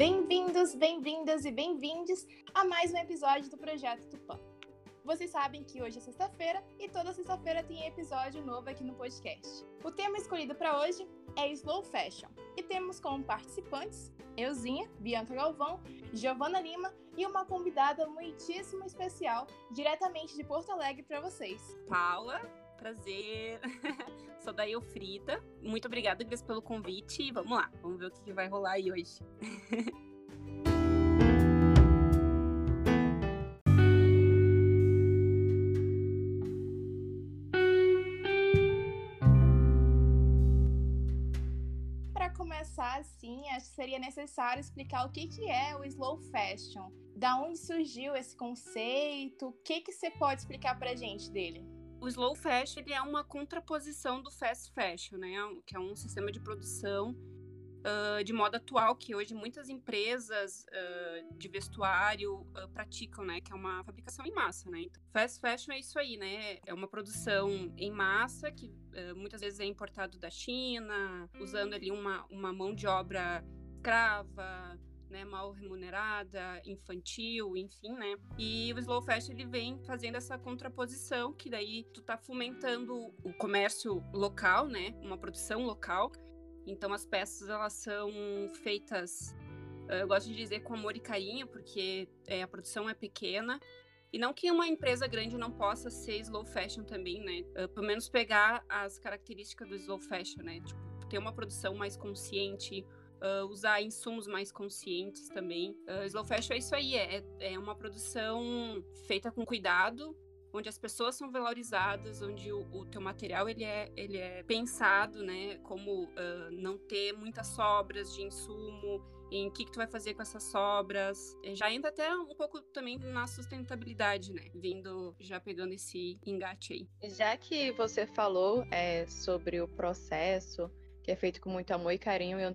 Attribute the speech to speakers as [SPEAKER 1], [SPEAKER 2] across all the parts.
[SPEAKER 1] Bem-vindos, bem-vindas e bem-vindes a mais um episódio do Projeto Tupã. Vocês sabem que hoje é sexta-feira e toda sexta-feira tem episódio novo aqui no podcast. O tema escolhido para hoje é Slow Fashion e temos como participantes euzinha, Bianca Galvão, Giovana Lima e uma convidada muitíssimo especial diretamente de Porto Alegre para vocês.
[SPEAKER 2] Paula, prazer. Sou da Eufrita. Muito obrigada, Gris, pelo convite. E vamos lá, vamos ver o que vai rolar aí hoje.
[SPEAKER 1] Começar assim, acho que seria necessário explicar o que, que é o slow fashion. Da onde surgiu esse conceito? O que, que você pode explicar para gente dele?
[SPEAKER 2] O slow fashion ele é uma contraposição do fast fashion, né? Que é um sistema de produção uh, de moda atual que hoje muitas empresas uh, de vestuário uh, praticam, né? Que é uma fabricação em massa, né? Então, fast fashion é isso aí, né? É uma produção em massa que muitas vezes é importado da China, usando ali uma, uma mão de obra escrava, né, mal remunerada, infantil, enfim, né? E o slow fashion ele vem fazendo essa contraposição que daí tu tá fomentando o comércio local, né, uma produção local. Então as peças elas são feitas, eu gosto de dizer com amor e carinho, porque é, a produção é pequena. E não que uma empresa grande não possa ser slow fashion também, né? Uh, pelo menos pegar as características do slow fashion, né? Tipo, ter uma produção mais consciente, uh, usar insumos mais conscientes também. Uh, slow fashion é isso aí, é, é uma produção feita com cuidado, onde as pessoas são valorizadas, onde o, o teu material ele é, ele é pensado, né, como uh, não ter muitas sobras de insumo, em o que, que tu vai fazer com essas sobras. É, já entra até um pouco também na sustentabilidade, né, vindo, já pegando esse engate aí.
[SPEAKER 3] Já que você falou é, sobre o processo que é feito com muito amor e carinho, eu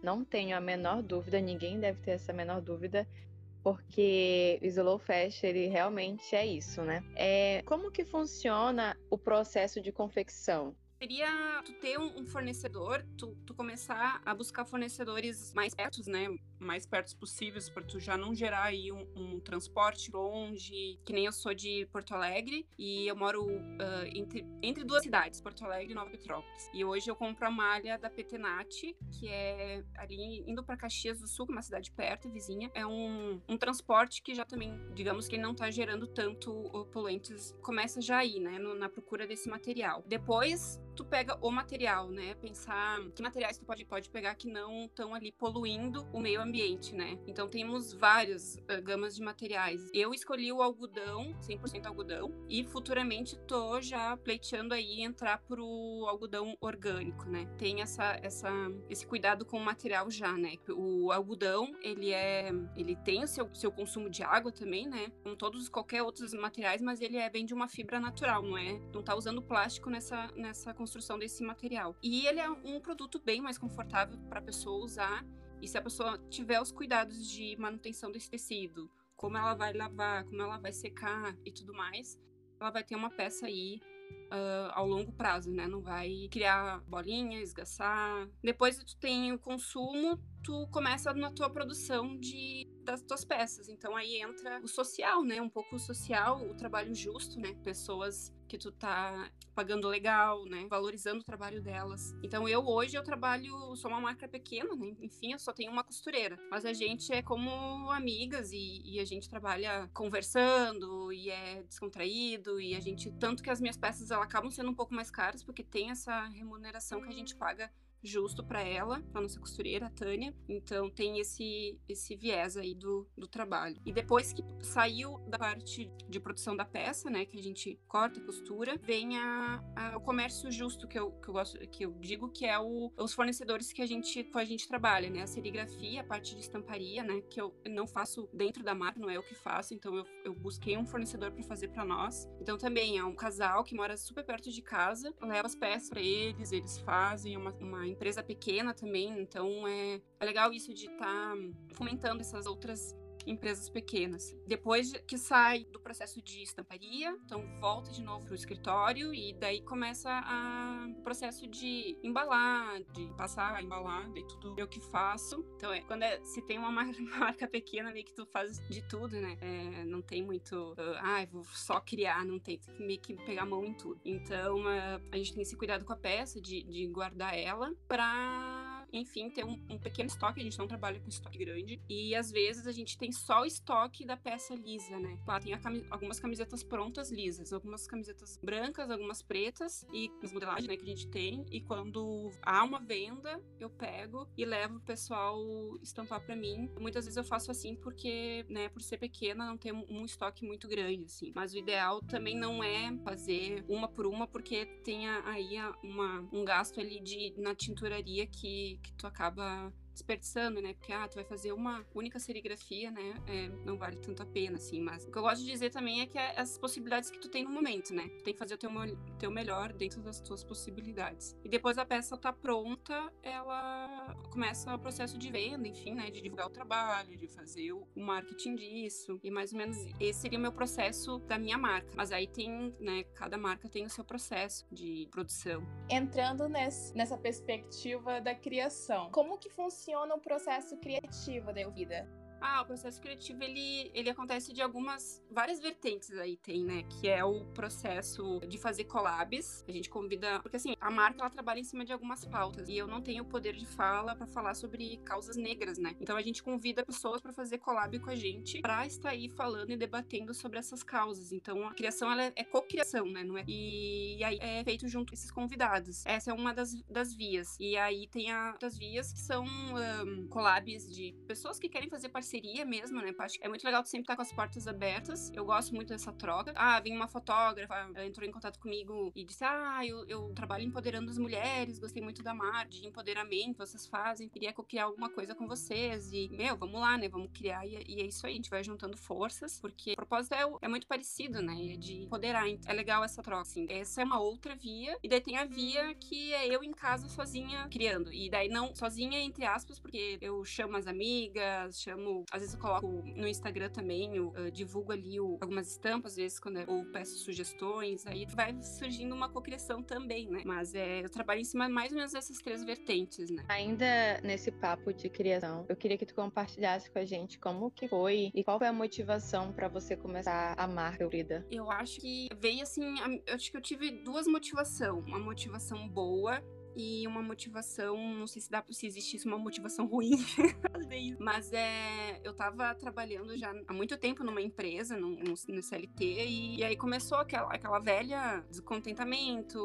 [SPEAKER 3] não tenho a menor dúvida, ninguém deve ter essa menor dúvida, porque o Slow Fast, ele realmente é isso, né? É, como que funciona o processo de confecção?
[SPEAKER 2] Seria tu ter um, fornecedor, tu, tu, começar a buscar fornecedores mais perto, né? Mais perto possíveis, para tu já não gerar aí um, um, transporte longe, que nem eu sou de Porto Alegre e eu moro uh, entre, entre duas cidades, Porto Alegre e Nova Petrópolis. E hoje eu compro a malha da Petenat, que é ali indo para Caxias do Sul, é uma cidade perto, vizinha. É um, um transporte que já também, digamos que não tá gerando tanto poluentes, começa já aí, né? No, na procura desse material. Depois, tu pega o material, né? Pensar que materiais tu pode, pode pegar que não estão ali poluindo o meio ambiente, né? Então temos várias uh, gamas de materiais. Eu escolhi o algodão, 100% algodão, e futuramente tô já pleiteando aí entrar pro algodão orgânico, né? Tem essa, essa, esse cuidado com o material já, né? O algodão, ele é, ele tem o seu, seu consumo de água também, né? Como todos qualquer outros materiais, mas ele é bem de uma fibra natural, não é? Não tá usando plástico nessa, nessa construção desse material. E ele é um produto bem mais confortável para a pessoa usar. E se a pessoa tiver os cuidados de manutenção desse tecido, como ela vai lavar, como ela vai secar e tudo mais, ela vai ter uma peça aí uh, ao longo prazo, né? Não vai criar bolinha, esgaçar. Depois tu tem o consumo, tu começa na tua produção de das tuas peças. Então aí entra o social, né? Um pouco o social, o trabalho justo, né? Pessoas que tu tá pagando legal, né? Valorizando o trabalho delas. Então eu hoje eu trabalho, sou uma marca pequena, né? Enfim, eu só tenho uma costureira. Mas a gente é como amigas e, e, a gente trabalha conversando e é descontraído e a gente tanto que as minhas peças elas acabam sendo um pouco mais caras porque tem essa remuneração que a gente paga justo para ela, para nossa costureira, a Tânia. Então tem esse esse viés aí do, do trabalho. E depois que saiu da parte de produção da peça, né, que a gente corta, costura, vem a, a, o comércio justo que eu, que eu gosto que eu digo que é o, os fornecedores que a gente com a gente trabalha, né, a serigrafia, a parte de estamparia, né, que eu não faço dentro da marca, não é eu que faço, então eu, eu busquei um fornecedor para fazer para nós. Então também é um casal que mora super perto de casa, leva as peças para eles, eles fazem uma, uma empresa pequena também, então é, é legal isso de estar tá fomentando essas outras empresas pequenas. Depois que sai do processo de estamparia, então volta de novo pro escritório e daí começa o processo de embalar, de passar a embalar, daí tudo eu que faço. Então é, quando é, se tem uma marca pequena meio que tu faz de tudo, né? É, não tem muito, uh, ah, vou só criar, não tem, tem que meio que pegar a mão em tudo. Então uh, a gente tem esse cuidado com a peça, de, de guardar ela pra enfim, ter um, um, pequeno estoque, a gente não trabalha com estoque grande. E às vezes a gente tem só o estoque da peça lisa, né? Lá tem algumas camisetas prontas lisas, algumas camisetas brancas, algumas pretas e as modelagens né, que a gente tem. E quando há uma venda, eu pego e levo o pessoal estampar para mim. Muitas vezes eu faço assim porque, né, por ser pequena, não tem um estoque muito grande, assim. Mas o ideal também não é fazer uma por uma, porque tem aí uma, um gasto ali de, na tinturaria que, que tu acaba desperdiçando, né? Porque, ah, tu vai fazer uma única serigrafia, né? É, não vale tanto a pena, assim. Mas o que eu gosto de dizer também é que é as possibilidades que tu tem no momento, né? Tu tem que fazer o teu, teu melhor dentro das tuas possibilidades. E depois a peça tá pronta, ela começa o processo de venda, enfim, né? De divulgar o trabalho, de fazer o marketing disso. E mais ou menos esse seria o meu processo da minha marca. Mas aí tem, né? Cada marca tem o seu processo de produção.
[SPEAKER 1] Entrando nesse, nessa perspectiva da criação, como que funciona funciona o processo criativo da Elvida?
[SPEAKER 2] Ah, o processo criativo ele, ele acontece de algumas várias vertentes aí tem, né? Que é o processo de fazer collabs. A gente convida, porque assim, a marca ela trabalha em cima de algumas pautas e eu não tenho o poder de fala para falar sobre causas negras, né? Então a gente convida pessoas para fazer collab com a gente para estar aí falando e debatendo sobre essas causas. Então a criação ela é, é co-criação, né? Não é? E, aí é feito junto com esses convidados. Essa é uma das, das vias. E aí tem a, outras vias que são um, collabs de pessoas que querem fazer parceria parceria mesmo, né? É muito legal tu sempre estar tá com as portas abertas. Eu gosto muito dessa troca. Ah, vem uma fotógrafa, entrou em contato comigo e disse: Ah, eu, eu trabalho empoderando as mulheres, gostei muito da mar, de empoderamento, vocês fazem, queria criar alguma coisa com vocês. E, meu, vamos lá, né? Vamos criar. E, e é isso aí, a gente vai juntando forças, porque o propósito é, é muito parecido, né? É de empoderar. Então, é legal essa troca, assim. Essa é uma outra via. E daí tem a via que é eu em casa sozinha criando. E daí não sozinha, entre aspas, porque eu chamo as amigas, chamo às vezes eu coloco no Instagram também, eu uh, divulgo ali o, algumas estampas, às vezes quando eu, ou peço sugestões, aí vai surgindo uma cocriação também, né? Mas é, eu trabalho em cima mais ou menos dessas três vertentes, né?
[SPEAKER 3] Ainda nesse papo de criação, eu queria que tu compartilhasse com a gente como que foi e qual foi a motivação para você começar a marca Eurida.
[SPEAKER 2] Eu acho que veio assim, eu acho que eu tive duas motivações, uma motivação boa e uma motivação, não sei se dá se existisse uma motivação ruim, mas é, eu tava trabalhando já há muito tempo numa empresa, no, no, no CLT, e, e, aí começou aquela, aquela velha descontentamento,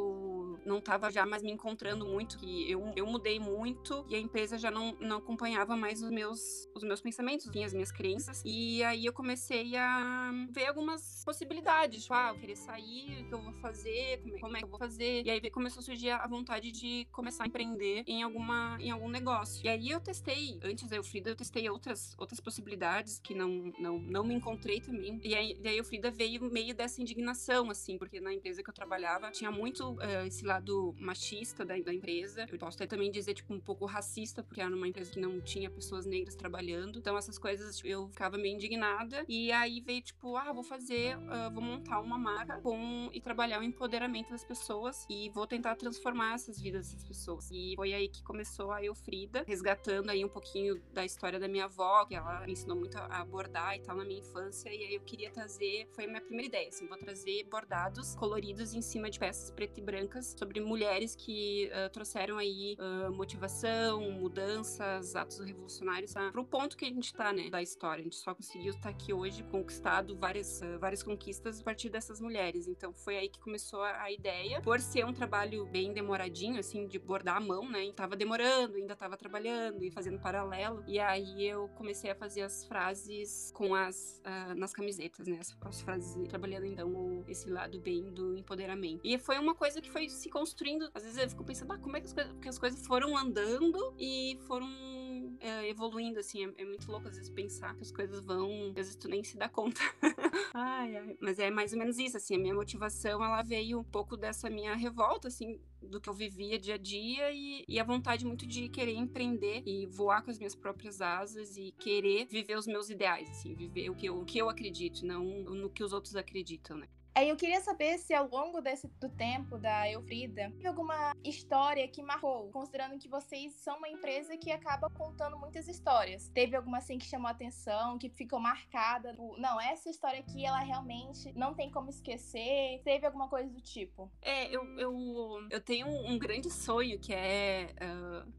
[SPEAKER 2] não tava já mais me encontrando muito, que eu, eu mudei muito e a empresa já não, não acompanhava mais os meus, os meus pensamentos, enfim, as minhas crenças, e aí eu comecei a ver algumas possibilidades, tipo, ah, eu querer sair, o que eu vou fazer, como é, como é que eu vou fazer, e aí começou a surgir a vontade de começar a empreender em alguma em algum negócio. E aí eu testei, antes da Eufrida, eu testei outras outras possibilidades que não não, não me encontrei também. E aí, daí a Eufrida veio meio dessa indignação assim, porque na empresa que eu trabalhava tinha muito uh, esse lado machista da, da empresa. Eu posso até também dizer tipo um pouco racista, porque era uma empresa que não tinha pessoas negras trabalhando. Então essas coisas tipo, eu ficava meio indignada. E aí veio tipo, ah, vou fazer, uh, vou montar uma marca com e trabalhar o empoderamento das pessoas e vou tentar transformar essas vidas essas pessoas. E foi aí que começou a Eufrida, resgatando aí um pouquinho da história da minha avó, que ela me ensinou muito a bordar e tal na minha infância. E aí eu queria trazer, foi a minha primeira ideia, assim, vou trazer bordados coloridos em cima de peças preto e brancas sobre mulheres que uh, trouxeram aí uh, motivação, mudanças, atos revolucionários tá? pro ponto que a gente tá, né, da história. A gente só conseguiu estar aqui hoje, conquistado várias, uh, várias conquistas a partir dessas mulheres. Então foi aí que começou a, a ideia. Por ser um trabalho bem demoradinho, assim, de bordar à mão, né? Tava demorando, ainda tava trabalhando e fazendo paralelo. E aí eu comecei a fazer as frases com as uh, nas camisetas, né? As, as, frases trabalhando então esse lado bem do empoderamento. E foi uma coisa que foi se construindo. Às vezes eu fico pensando, ah, como é que as, coisas, que as coisas foram andando e foram uh, evoluindo, assim. É, é, muito louco às vezes pensar que as coisas vão, às vezes tu nem se dá conta. ai, ai. Mas é mais ou menos isso, assim. A minha motivação, ela veio um pouco dessa minha revolta, assim, do que eu vivia dia a dia e, e, a vontade muito de querer empreender e voar com as minhas próprias asas e querer viver os meus ideais, assim, viver o que eu, o que eu acredito, não no que os outros acreditam, né?
[SPEAKER 1] Aí eu queria saber se ao longo desse do tempo da Eufrida, teve alguma história que marcou, considerando que vocês são uma empresa que acaba contando muitas histórias. Teve alguma assim que chamou a atenção, que ficou marcada? Não, essa história aqui, ela realmente não tem como esquecer. Teve alguma coisa do tipo?
[SPEAKER 2] É, eu, eu, eu tenho um grande sonho que é. Uh...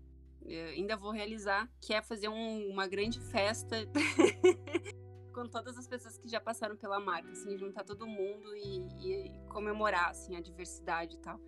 [SPEAKER 2] ainda vou realizar, que é fazer um, uma grande festa com todas as pessoas que já passaram pela marca, assim, juntar todo mundo e, e comemorar, assim, a diversidade e tal.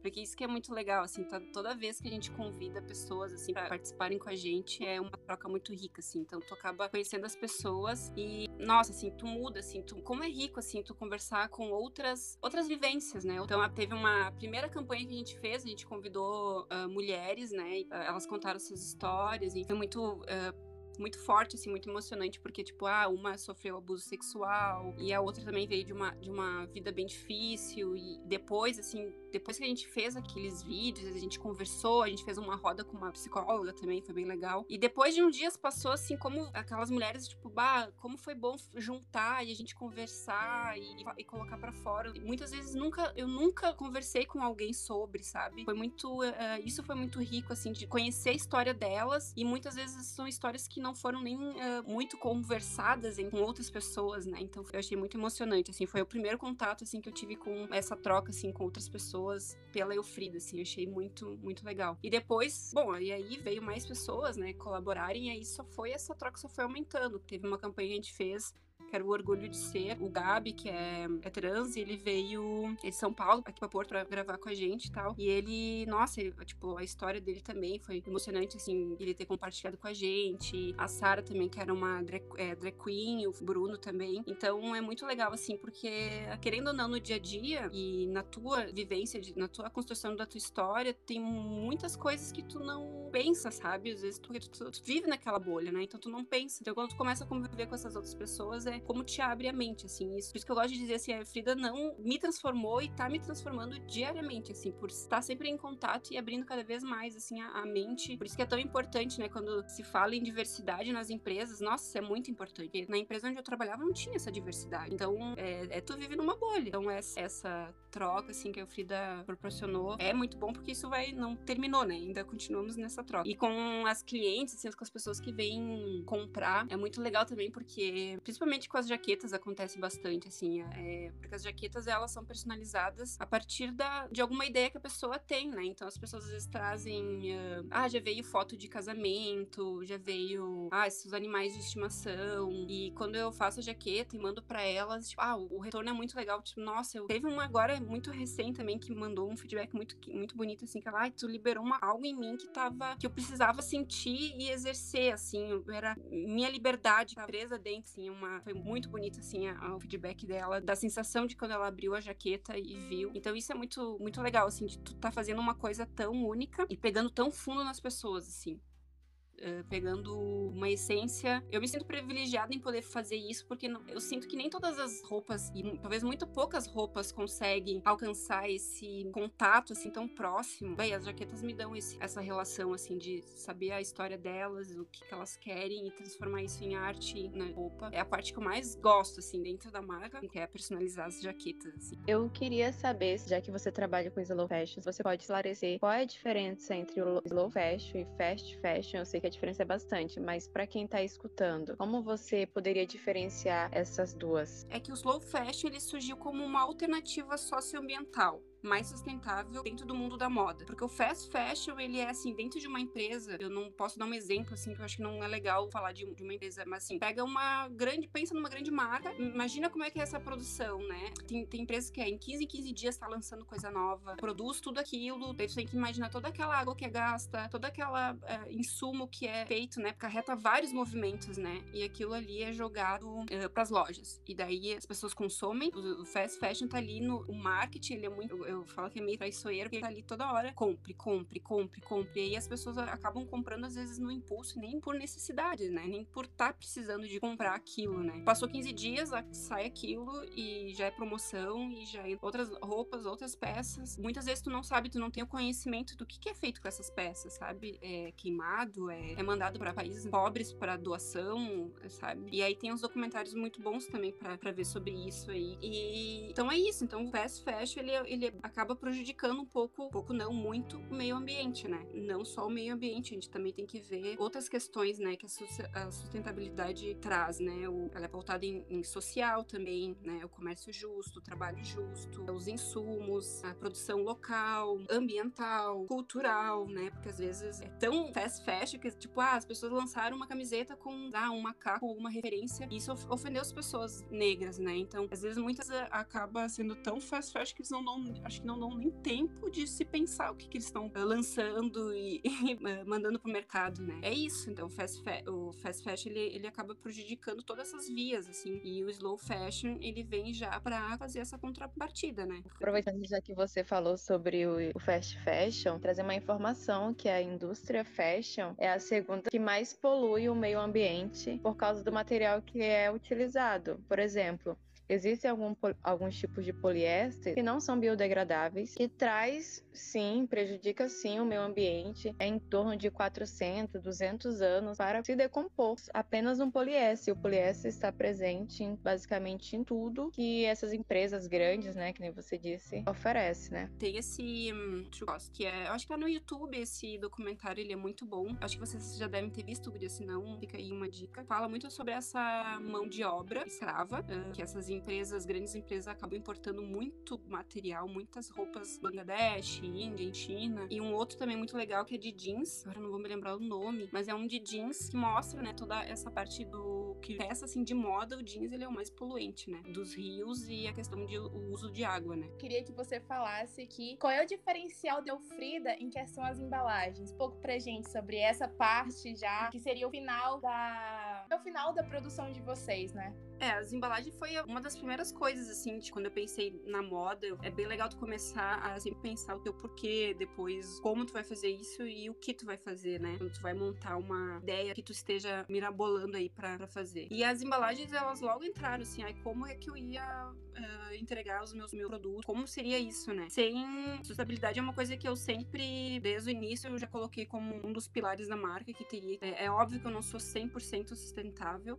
[SPEAKER 2] Porque isso que é muito legal, assim, toda vez que a gente convida pessoas, assim, para participarem com a gente, é uma troca muito rica, assim. Então, tu acaba conhecendo as pessoas e, nossa, assim, tu muda, assim, tu, como é rico, assim, tu conversar com outras, outras vivências, né? Então, teve uma primeira campanha que a gente fez, a gente convidou uh, mulheres, né? Uh, elas contaram suas histórias e foi muito. Uh, muito forte, assim, muito emocionante, porque, tipo, ah, uma sofreu abuso sexual e a outra também veio de uma, de uma vida bem difícil. E depois, assim, depois que a gente fez aqueles vídeos, a gente conversou, a gente fez uma roda com uma psicóloga também, foi bem legal. E depois de um dia passou, assim, como aquelas mulheres, tipo, bah, como foi bom juntar e a gente conversar e, e colocar para fora. E muitas vezes nunca, eu nunca conversei com alguém sobre, sabe? Foi muito, uh, isso foi muito rico, assim, de conhecer a história delas e muitas vezes são histórias que não foram nem uh, muito conversadas em, com outras pessoas, né? Então eu achei muito emocionante, assim, foi o primeiro contato, assim, que eu tive com essa troca, assim, com outras pessoas pela Eufrida, assim, eu achei muito, muito legal. E depois, bom, e aí veio mais pessoas, né, colaborarem, e aí só foi, essa troca só foi aumentando. Teve uma campanha que a gente fez que era o orgulho de ser. O Gabi, que é, é trans, ele veio de São Paulo, aqui pra Porto, pra gravar com a gente e tal. E ele, nossa, ele, tipo, a história dele também foi emocionante, assim, ele ter compartilhado com a gente. A Sara também, que era uma drag, é, drag queen, o Bruno também. Então é muito legal, assim, porque querendo ou não, no dia a dia e na tua vivência, na tua construção da tua história, tem muitas coisas que tu não pensa, sabe? Às vezes tu, tu, tu vive naquela bolha, né? Então tu não pensa. Então quando tu começa a conviver com essas outras pessoas, é como te abre a mente, assim. Isso, por isso que eu gosto de dizer assim, a Frida não me transformou e tá me transformando diariamente, assim, por estar sempre em contato e abrindo cada vez mais, assim, a, a mente. Por isso que é tão importante, né, quando se fala em diversidade nas empresas, nossa, isso é muito importante. Na empresa onde eu trabalhava não tinha essa diversidade. Então, é, é tu vive numa bolha. Então, essa, essa troca, assim, que a Frida proporcionou é muito bom porque isso vai, não terminou, né? Ainda continuamos nessa troca. E com as clientes, assim, com as pessoas que vêm comprar, é muito legal também porque, principalmente com as jaquetas acontece bastante, assim, é, porque as jaquetas elas são personalizadas a partir da, de alguma ideia que a pessoa tem, né? Então as pessoas às vezes trazem, uh, ah, já veio foto de casamento, já veio, ah, esses animais de estimação. E quando eu faço a jaqueta e mando para elas, tipo, ah, o retorno é muito legal, tipo, nossa, eu teve uma agora muito recente também que mandou um feedback muito, muito bonito, assim, que ela, ah, tu liberou uma, algo em mim que tava, que eu precisava sentir e exercer, assim, era minha liberdade, presa dentro, assim, uma, foi muito bonito, assim, o feedback dela, da sensação de quando ela abriu a jaqueta e viu. Então isso é muito, muito legal, assim, de tu tá fazendo uma coisa tão única e pegando tão fundo nas pessoas, assim. Uh, pegando uma essência. Eu me sinto privilegiada em poder fazer isso, porque eu sinto que nem todas as roupas, e talvez muito poucas roupas, conseguem alcançar esse contato assim tão próximo. Bem, as jaquetas me dão esse, essa relação assim de saber a história delas, o que, que, elas querem e transformar isso em arte na roupa. É a parte que eu mais gosto assim dentro da marca, que é personalizar as jaquetas. Assim.
[SPEAKER 3] Eu queria saber, já que você trabalha com slow fashion, você pode esclarecer qual é a diferença entre o slow fashion e fast fashion. Eu sei que a diferença é bastante, mas para quem está escutando, como você poderia diferenciar essas duas?
[SPEAKER 2] É que o slow fashion ele surgiu como uma alternativa socioambiental mais sustentável dentro do mundo da moda. Porque o fast fashion, ele é assim, dentro de uma empresa, eu não posso dar um exemplo, assim, que eu acho que não é legal falar de, de uma empresa, mas assim, pega uma grande, pensa numa grande marca, imagina como é que é essa produção, né? Tem, tem empresas que é em 15 em 15 dias tá lançando coisa nova, produz tudo aquilo, daí você tem que imaginar toda aquela água que é gasta, toda aquela uh, insumo que é feito, né? Carreta vários movimentos, né? E aquilo ali é jogado uh, eh, para as lojas. E daí as pessoas consomem, o, o fast fashion tá ali no o marketing, ele é muito eu falo que é meio traiçoeiro, porque tá ali toda hora, compre, compre, compre, compre. E aí as pessoas acabam comprando, às vezes, no impulso, nem por necessidade, né? Nem por estar tá precisando de comprar aquilo, né? Passou 15 dias, sai aquilo e já é promoção e já é outras roupas, outras peças. Muitas vezes tu não sabe, tu não tem o conhecimento do que, que é feito com essas peças, sabe? É queimado, é, é mandado para países pobres para doação, sabe? E aí tem uns documentários muito bons também para ver sobre isso aí. E então é isso. Então o fast fashion ele, ele acaba prejudicando um pouco, pouco não muito, o meio ambiente, né? Não só o meio ambiente, a gente também tem que ver outras questões, né, que a sustentabilidade traz, né? Ela é pautada em, em social também, né? O comércio justo, o trabalho justo, os insumos, a produção local, ambiental, cultural, né? Porque às vezes é tão fast fashion que, tipo, ah, as pessoas lançaram uma camiseta com ah, um macaco, alguma referência, e isso ofendeu as pessoas negras, né? Então, às vezes, muitas eh, acaba sendo tão fast fashion que eles não dão, acho que não dão nem tempo de se pensar o que, que eles estão eh, lançando e, e mandando pro mercado, né? É isso, então, fast fa o fast fashion, ele, ele acaba prejudicando todas essas vias, assim, e o slow fashion, ele vem já para fazer essa contrapartida, né?
[SPEAKER 3] Aproveitando já que você falou sobre o, o fast fashion, trazer uma informação que a indústria fashion é a segunda que mais polui o meio ambiente por causa do material que é utilizado. Por exemplo, Existem algum, alguns tipos de poliéster que não são biodegradáveis e traz, sim, prejudica sim o meio ambiente. É em torno de 400, 200 anos para se decompor. Apenas um poliéster. O poliéster está presente em, basicamente em tudo que essas empresas grandes, né, que nem você disse, oferecem, né?
[SPEAKER 2] Tem esse hum, que é, eu acho que tá no YouTube esse documentário, ele é muito bom. Acho que vocês já devem ter visto, se não, fica aí uma dica. Fala muito sobre essa mão de obra escrava, que essas empresas, grandes empresas, acabam importando muito material, muitas roupas Bangladesh, Índia, China. E um outro também muito legal que é de jeans, agora não vou me lembrar o nome, mas é um de jeans que mostra, né, toda essa parte do que peça assim de moda, o jeans ele é o mais poluente, né, dos rios e a questão de o uso de água, né.
[SPEAKER 1] Queria que você falasse aqui qual é o diferencial de Elfrida em questão às embalagens. Pouco pra gente sobre essa parte já, que seria o final da o final da produção de vocês, né?
[SPEAKER 2] É, as embalagens foi uma das primeiras coisas, assim, de quando eu pensei na moda. É bem legal tu começar a sempre pensar o teu porquê, depois como tu vai fazer isso e o que tu vai fazer, né? Quando tu vai montar uma ideia que tu esteja mirabolando aí pra, pra fazer. E as embalagens, elas logo entraram, assim, aí como é que eu ia uh, entregar os meus, meus produtos? Como seria isso, né? Sem sustentabilidade é uma coisa que eu sempre, desde o início, eu já coloquei como um dos pilares da marca que teria. É, é óbvio que eu não sou 100% sustentável,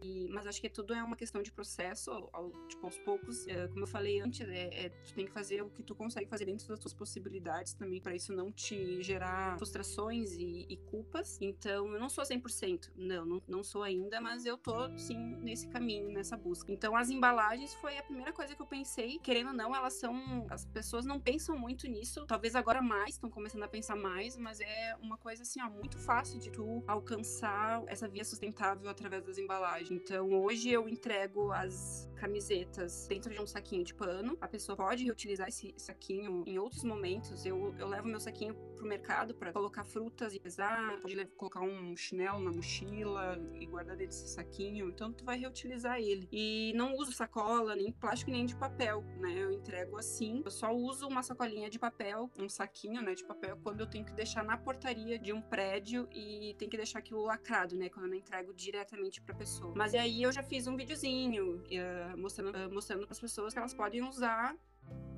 [SPEAKER 2] e, mas acho que tudo é uma questão de processo, ao, tipo, aos poucos. É, como eu falei antes, é, é, tu tem que fazer o que tu consegue fazer dentro das tuas possibilidades também, para isso não te gerar frustrações e, e, culpas. Então, eu não sou 100%, não, não, não sou ainda, mas eu tô, sim, nesse caminho, nessa busca. Então, as embalagens foi a primeira coisa que eu pensei. Querendo ou não, elas são. As pessoas não pensam muito nisso, talvez agora mais, estão começando a pensar mais, mas é uma coisa, assim, ó, muito fácil de tu alcançar essa via sustentável através das embalagens. Então, hoje eu entrego as camisetas dentro de um saquinho de pano. A pessoa pode reutilizar esse saquinho em outros momentos. Eu, eu levo meu saquinho pro mercado para colocar frutas e pesar, pode colocar um chinelo na mochila e guardar dentro desse saquinho. Então tu vai reutilizar ele. E não uso sacola, nem plástico, nem de papel, né? Eu entrego assim. Eu só uso uma sacolinha de papel, um saquinho, né, de papel quando eu tenho que deixar na portaria de um prédio e tem que deixar aquilo lacrado, né, quando eu não entrego diretamente para pessoa. Mas aí eu já fiz um videozinho uh, mostrando, uh, mostrando para as pessoas que elas podem usar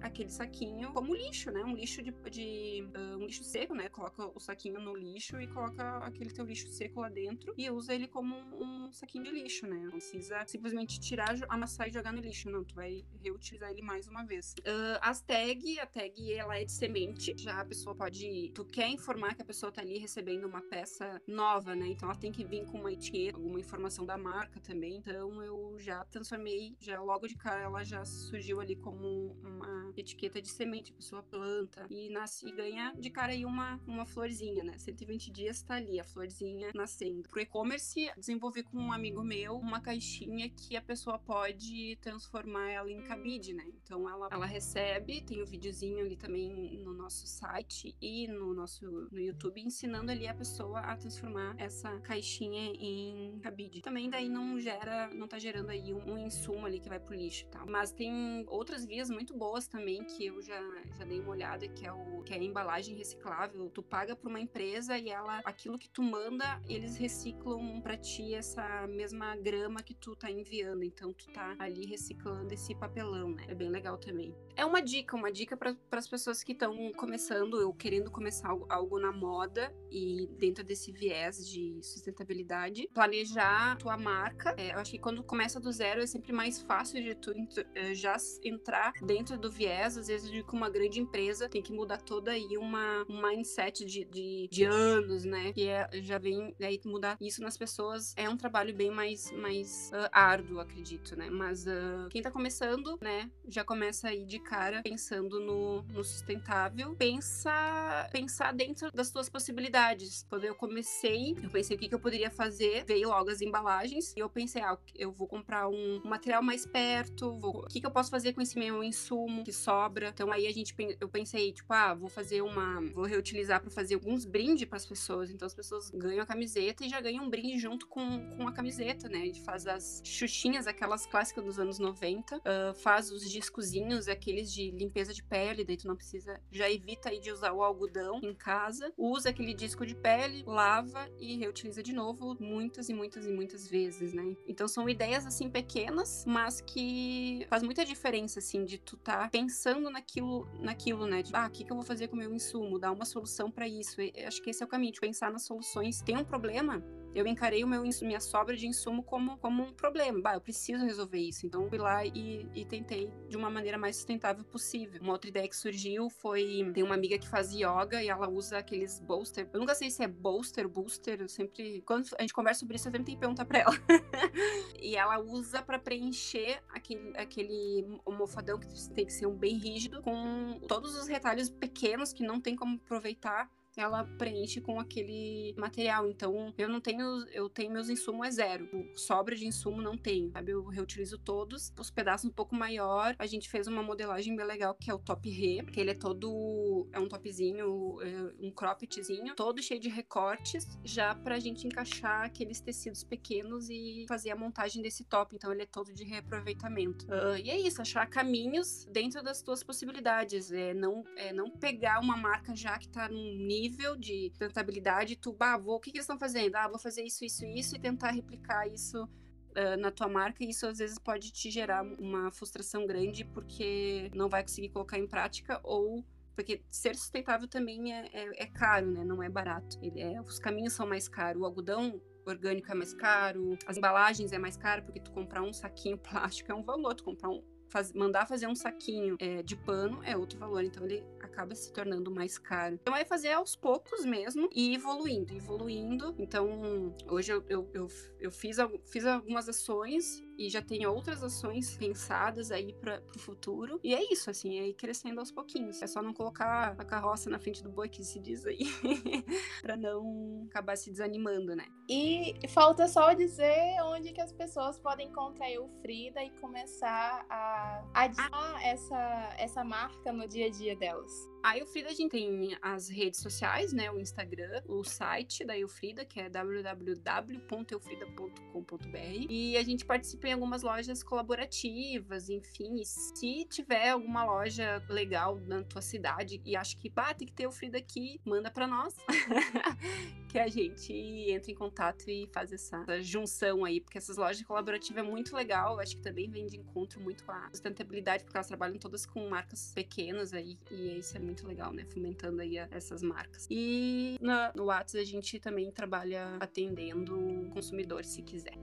[SPEAKER 2] aquele saquinho como lixo, né? Um lixo de, de uh, um lixo seco, né? Coloca o saquinho no lixo e coloca aquele teu lixo seco lá dentro e usa ele como um, um saquinho de lixo, né? Não precisa simplesmente tirar, amassar e jogar no lixo, não. Tu vai reutilizar ele mais uma vez. Uh, as tag, a tag ela é de semente. Já a pessoa pode, tu quer informar que a pessoa tá ali recebendo uma peça nova, né? Então ela tem que vir com uma etiqueta, alguma informação da marca também. Então eu já transformei, já logo de cara ela já surgiu ali como uma etiqueta de semente, a pessoa planta e nasce e ganha de cara aí uma, uma florzinha, né? 120 dias tá ali a florzinha nascendo. Pro e-commerce, desenvolvi com um amigo meu uma caixinha que a pessoa pode transformar ela em cabide, né? Então ela, ela recebe, tem o um videozinho ali também no nosso site e no nosso no YouTube ensinando ali a pessoa a transformar essa caixinha em cabide. Também daí não gera, não tá gerando aí um, um insumo ali que vai pro lixo e tal. Mas tem outras vias muito boas boas também, que eu já, já dei uma olhada, que é, o, que é a embalagem reciclável. Tu paga pra uma empresa e ela, aquilo que tu manda, eles reciclam pra ti essa mesma grama que tu tá enviando. Então tu tá ali reciclando esse papelão, né? É bem legal também. É uma dica, uma dica para as pessoas que estão começando ou querendo começar algo, algo na moda e dentro desse viés de sustentabilidade, planejar tua marca. É, eu acho que quando começa do zero é sempre mais fácil de tu eh, já entrar dentro do viés, às vezes de que uma grande empresa tem que mudar toda aí uma, um mindset de, de, de anos, né? Que é, já vem aí mudar isso nas pessoas é um trabalho bem mais, mais uh, árduo, acredito, né? Mas uh, quem tá começando, né, já começa aí de cara pensando no, no sustentável, pensa pensar dentro das suas possibilidades. Quando eu comecei, eu pensei o que, que eu poderia fazer, veio logo as embalagens e eu pensei, ah, eu vou comprar um, um material mais perto, vou, o que, que eu posso fazer com esse meu insumo que sobra. Então aí a gente eu pensei, tipo, ah, vou fazer uma, vou reutilizar para fazer alguns brindes para as pessoas. Então as pessoas ganham a camiseta e já ganham um brinde junto com, com a camiseta, né? A gente faz as xuxinhas, aquelas clássicas dos anos 90, uh, ah, faz os discozinhos, aqueles de limpeza de pele, daí tu não precisa, já evita aí de usar o algodão em casa, usa aquele disco de pele, lava e reutiliza de novo muitas e muitas e muitas vezes, né? Então são ideias assim pequenas, mas que faz muita diferença assim de tu tá pensando naquilo, naquilo, né? De, ah, o que, que eu vou fazer com o meu insumo? Dar uma solução para isso. Acho que esse é o caminho, de pensar nas soluções. Tem um problema, eu encarei o meu minha sobra de insumo como, como um problema. Bah, eu preciso resolver isso. Então fui lá e, e tentei de uma maneira mais sustentável possível. Uma outra ideia que surgiu foi tem uma amiga que faz yoga e ela usa aqueles bolster. Eu nunca sei se é bolster, booster. Eu sempre quando a gente conversa sobre isso eu sempre tenho que perguntar para ela. e ela usa para preencher aquele aquele almofadão que tem que ser um bem rígido com todos os retalhos pequenos que não tem como aproveitar ela preenche com aquele material. Então, eu não tenho, eu tenho meus insumos é zero. Sobra de insumo não tenho, sabe? Eu reutilizo todos. Os pedaços um pouco maior, a gente fez uma modelagem bem legal que é o top re, que ele é todo é um topzinho, é um croppedzinho, todo cheio de recortes, já pra gente encaixar aqueles tecidos pequenos e fazer a montagem desse top. Então, ele é todo de reaproveitamento. Uh, e é isso, achar caminhos dentro das tuas possibilidades. É não, é não pegar uma marca já que tá num nível nível de rentabilidade, tu, bah, vou, o que, que eles estão fazendo? Ah, vou fazer isso, isso, isso, e tentar replicar isso uh, na tua marca, e isso às vezes pode te gerar uma frustração grande porque não vai conseguir colocar em prática, ou porque ser sustentável também é, é, é caro, né? Não é barato. Ele é, os caminhos são mais caros. O algodão orgânico é mais caro, as embalagens é mais caro, porque tu comprar um saquinho plástico é um valor, tu comprar um, faz, mandar fazer um saquinho é, de pano é outro valor, então ele acaba se tornando mais caro. Então é fazer aos poucos mesmo e evoluindo, evoluindo. Então hoje eu, eu, eu, eu fiz, fiz algumas ações e já tem outras ações pensadas aí para o futuro. E é isso, assim, é ir crescendo aos pouquinhos. É só não colocar a carroça na frente do boi, que se diz aí, para não acabar se desanimando, né?
[SPEAKER 1] E falta só dizer onde que as pessoas podem encontrar eu, Frida, e começar a adicionar essa, essa marca no dia a dia delas.
[SPEAKER 2] A Eufrida a gente tem as redes sociais, né? O Instagram, o site da Eufrida, que é www.eufrida.com.br. E a gente participa em algumas lojas colaborativas, enfim. se tiver alguma loja legal na tua cidade e acha que, bah, tem que ter Eufrida aqui, manda para nós. que a gente entra em contato e faz essa, essa, junção aí, porque essas lojas colaborativas é muito legal. acho que também vem de encontro muito com a sustentabilidade, porque elas trabalham todas com marcas pequenas aí, e isso é muito muito legal, né? Fomentando aí essas marcas. E na, no WhatsApp a gente também trabalha atendendo o consumidor, se quiser.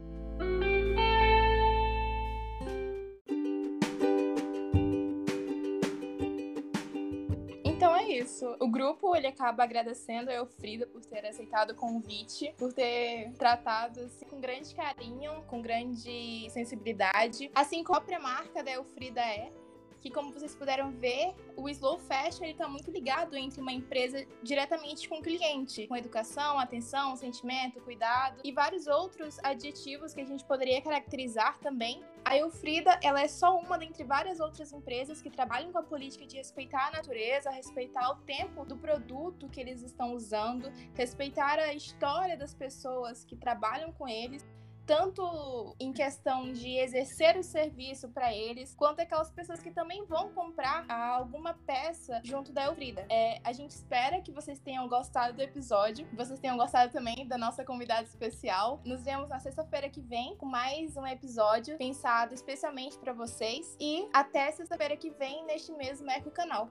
[SPEAKER 1] Então é isso. O grupo ele acaba agradecendo a Elfrida por ter aceitado o convite, por ter tratado assim, com grande carinho, com grande sensibilidade, assim como a própria marca da Elfrida é que, como vocês puderam ver, o slow fashion está muito ligado entre uma empresa diretamente com o cliente, com educação, atenção, sentimento, cuidado e vários outros adjetivos que a gente poderia caracterizar também. A Eufrida, ela é só uma dentre várias outras empresas que trabalham com a política de respeitar a natureza, respeitar o tempo do produto que eles estão usando, respeitar a história das pessoas que trabalham com eles tanto em questão de exercer o serviço para eles, quanto aquelas pessoas que também vão comprar alguma peça junto da Elfrida. É, a gente espera que vocês tenham gostado do episódio, que vocês tenham gostado também da nossa convidada especial. Nos vemos na sexta-feira que vem com mais um episódio pensado especialmente para vocês e até sexta-feira que vem neste mesmo Eco Canal.